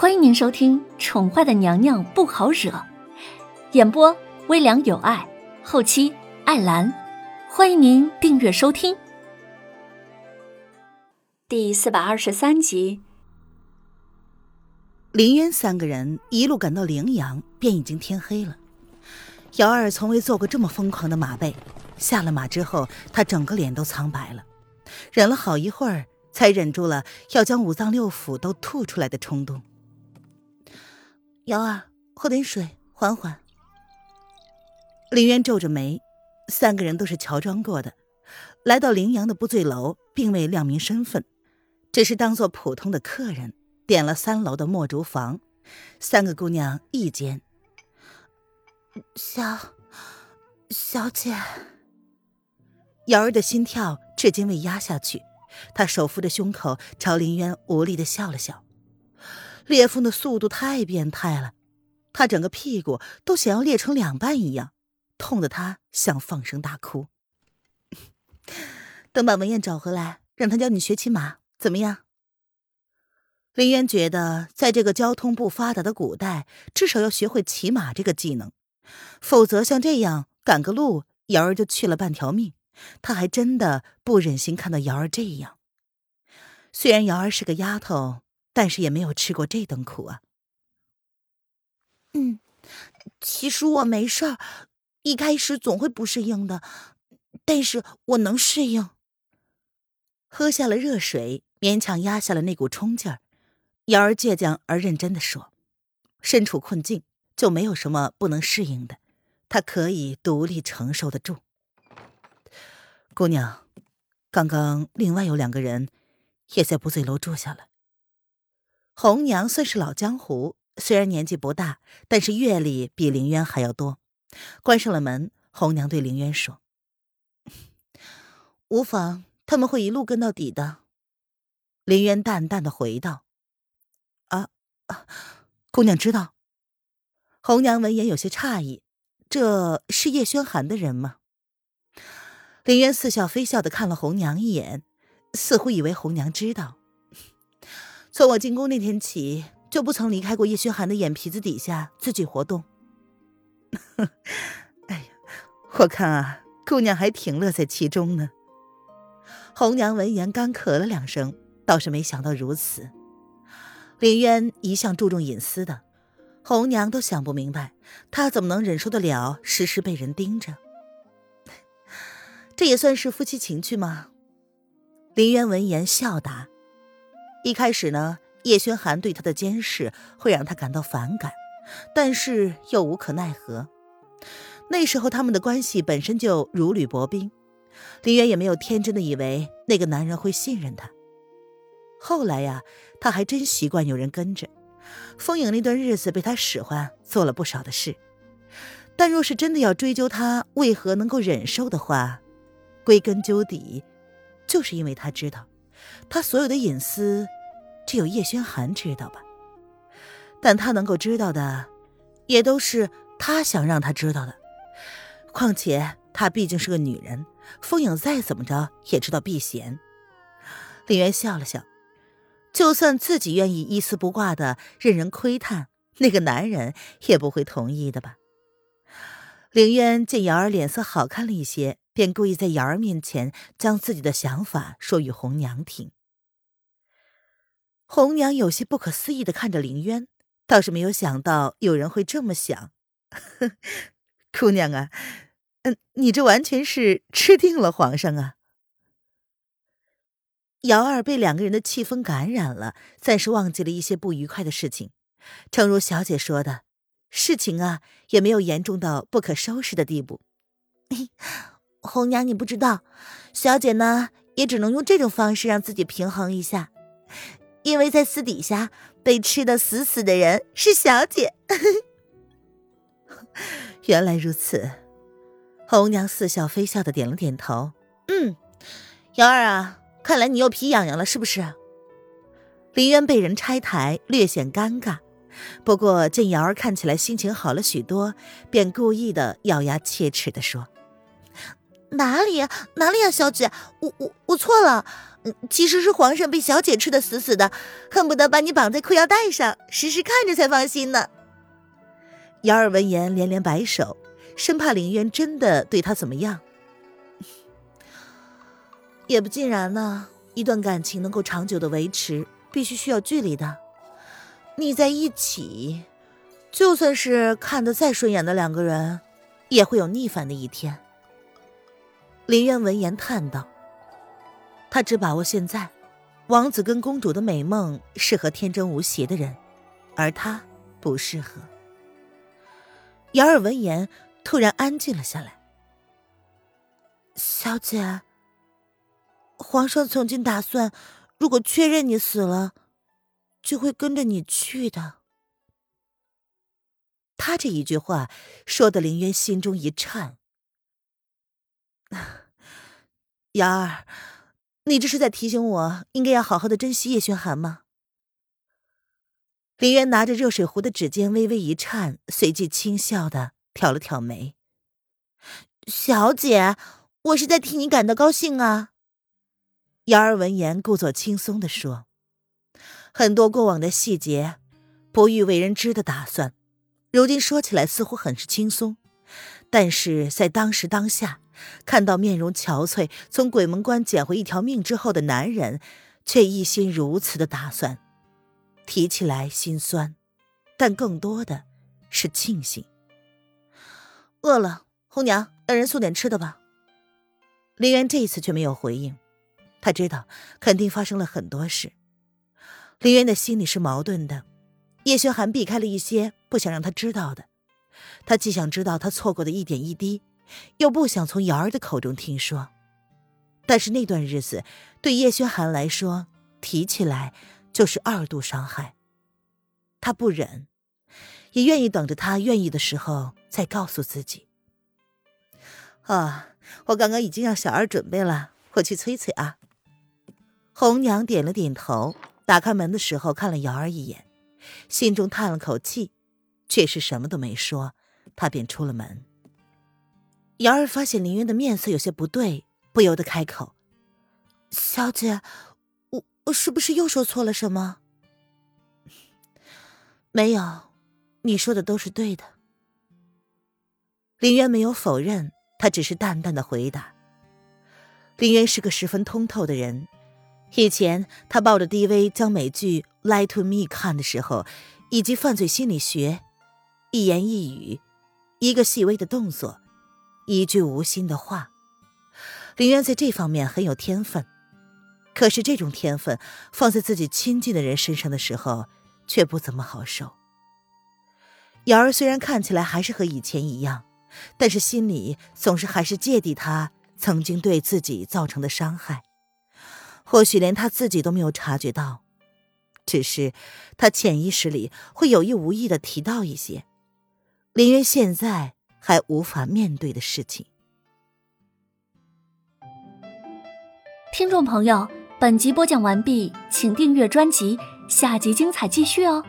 欢迎您收听《宠坏的娘娘不好惹》，演播微凉有爱，后期艾兰。欢迎您订阅收听。第四百二十三集，林渊三个人一路赶到凌阳，便已经天黑了。姚二从未做过这么疯狂的马背，下了马之后，他整个脸都苍白了，忍了好一会儿，才忍住了要将五脏六腑都吐出来的冲动。瑶儿，喝点水，缓缓。林渊皱着眉，三个人都是乔装过的，来到林阳的不醉楼，并未亮明身份，只是当做普通的客人，点了三楼的墨竹房，三个姑娘一间。小小姐，瑶儿的心跳至今未压下去，她手扶着胸口，朝林渊无力的笑了笑。裂缝的速度太变态了，他整个屁股都想要裂成两半一样，痛得他想放声大哭。等把文燕找回来，让他教你学骑马，怎么样？林渊觉得，在这个交通不发达的古代，至少要学会骑马这个技能，否则像这样赶个路，瑶儿就去了半条命。他还真的不忍心看到瑶儿这样。虽然瑶儿是个丫头。但是也没有吃过这等苦啊。嗯，其实我没事儿，一开始总会不适应的，但是我能适应。喝下了热水，勉强压下了那股冲劲儿。瑶儿倔强而认真的说：“身处困境，就没有什么不能适应的，他可以独立承受得住。”姑娘，刚刚另外有两个人也在不醉楼住下了。红娘算是老江湖，虽然年纪不大，但是阅历比林渊还要多。关上了门，红娘对林渊说：“无妨，他们会一路跟到底的。”林渊淡淡的回道：“啊啊，姑娘知道。”红娘闻言有些诧异：“这是叶轩寒的人吗？”林渊似笑非笑的看了红娘一眼，似乎以为红娘知道。从我进宫那天起，就不曾离开过叶轩寒的眼皮子底下自己活动。哎呀，我看啊，姑娘还挺乐在其中呢。红娘闻言干咳了两声，倒是没想到如此。林渊一向注重隐私的，红娘都想不明白，他怎么能忍受得了时时被人盯着？这也算是夫妻情趣吗？林渊闻言笑答。一开始呢，叶轩寒对他的监视会让他感到反感，但是又无可奈何。那时候他们的关系本身就如履薄冰，林渊也没有天真的以为那个男人会信任他。后来呀，他还真习惯有人跟着。风影那段日子被他使唤，做了不少的事。但若是真的要追究他为何能够忍受的话，归根究底，就是因为他知道。他所有的隐私，只有叶轩寒知道吧？但他能够知道的，也都是他想让他知道的。况且他毕竟是个女人，风影再怎么着也知道避嫌。林渊笑了笑，就算自己愿意一丝不挂的任人窥探，那个男人也不会同意的吧？凌渊见瑶儿脸色好看了一些。便故意在瑶儿面前将自己的想法说与红娘听。红娘有些不可思议的看着林渊，倒是没有想到有人会这么想。姑娘啊，嗯，你这完全是吃定了皇上啊！瑶儿被两个人的气氛感染了，暂时忘记了一些不愉快的事情。诚如小姐说的，事情啊也没有严重到不可收拾的地步。红娘，你不知道，小姐呢也只能用这种方式让自己平衡一下，因为在私底下被吃的死死的人是小姐。原来如此，红娘似笑非笑的点了点头。嗯，瑶儿啊，看来你又皮痒痒了，是不是？林渊被人拆台，略显尴尬，不过见瑶儿看起来心情好了许多，便故意的咬牙切齿的说。哪里哪里啊，小姐，我我我错了，其实是皇上被小姐吃的死死的，恨不得把你绑在裤腰带上，时时看着才放心呢。姚儿闻言连连摆手，生怕林渊真的对她怎么样。也不尽然呢，一段感情能够长久的维持，必须需要距离的。腻在一起，就算是看得再顺眼的两个人，也会有腻烦的一天。林渊闻言叹道：“他只把握现在，王子跟公主的美梦适合天真无邪的人，而他不适合。”瑶儿闻言突然安静了下来。小姐，皇上曾经打算，如果确认你死了，就会跟着你去的。他这一句话说的，林渊心中一颤。瑶儿，你这是在提醒我应该要好好的珍惜叶轩寒吗？林渊拿着热水壶的指尖微微一颤，随即轻笑的挑了挑眉：“小姐，我是在替你感到高兴啊。”瑶儿闻言，故作轻松的说：“很多过往的细节，不欲为人知的打算，如今说起来似乎很是轻松，但是在当时当下。”看到面容憔悴、从鬼门关捡回一条命之后的男人，却一心如此的打算，提起来心酸，但更多的是庆幸。饿了，红娘，让人送点吃的吧。林渊这一次却没有回应，他知道肯定发生了很多事。林渊的心里是矛盾的，叶轩寒避开了一些不想让他知道的，他既想知道他错过的一点一滴。又不想从瑶儿的口中听说，但是那段日子对叶轩寒来说提起来就是二度伤害，他不忍，也愿意等着他愿意的时候再告诉自己。啊，我刚刚已经让小二准备了，我去催催啊。红娘点了点头，打开门的时候看了瑶儿一眼，心中叹了口气，却是什么都没说，她便出了门。瑶儿发现林渊的面色有些不对，不由得开口：“小姐，我我是不是又说错了什么？”“没有，你说的都是对的。”林渊没有否认，他只是淡淡的回答。林渊是个十分通透的人，以前他抱着 DV 将美剧《Lie to Me》看的时候，以及犯罪心理学，一言一语，一个细微的动作。一句无心的话，林渊在这方面很有天分。可是这种天分放在自己亲近的人身上的时候，却不怎么好受。瑶儿虽然看起来还是和以前一样，但是心里总是还是芥蒂他曾经对自己造成的伤害。或许连他自己都没有察觉到，只是他潜意识里会有意无意的提到一些。林渊现在。还无法面对的事情。听众朋友，本集播讲完毕，请订阅专辑，下集精彩继续哦。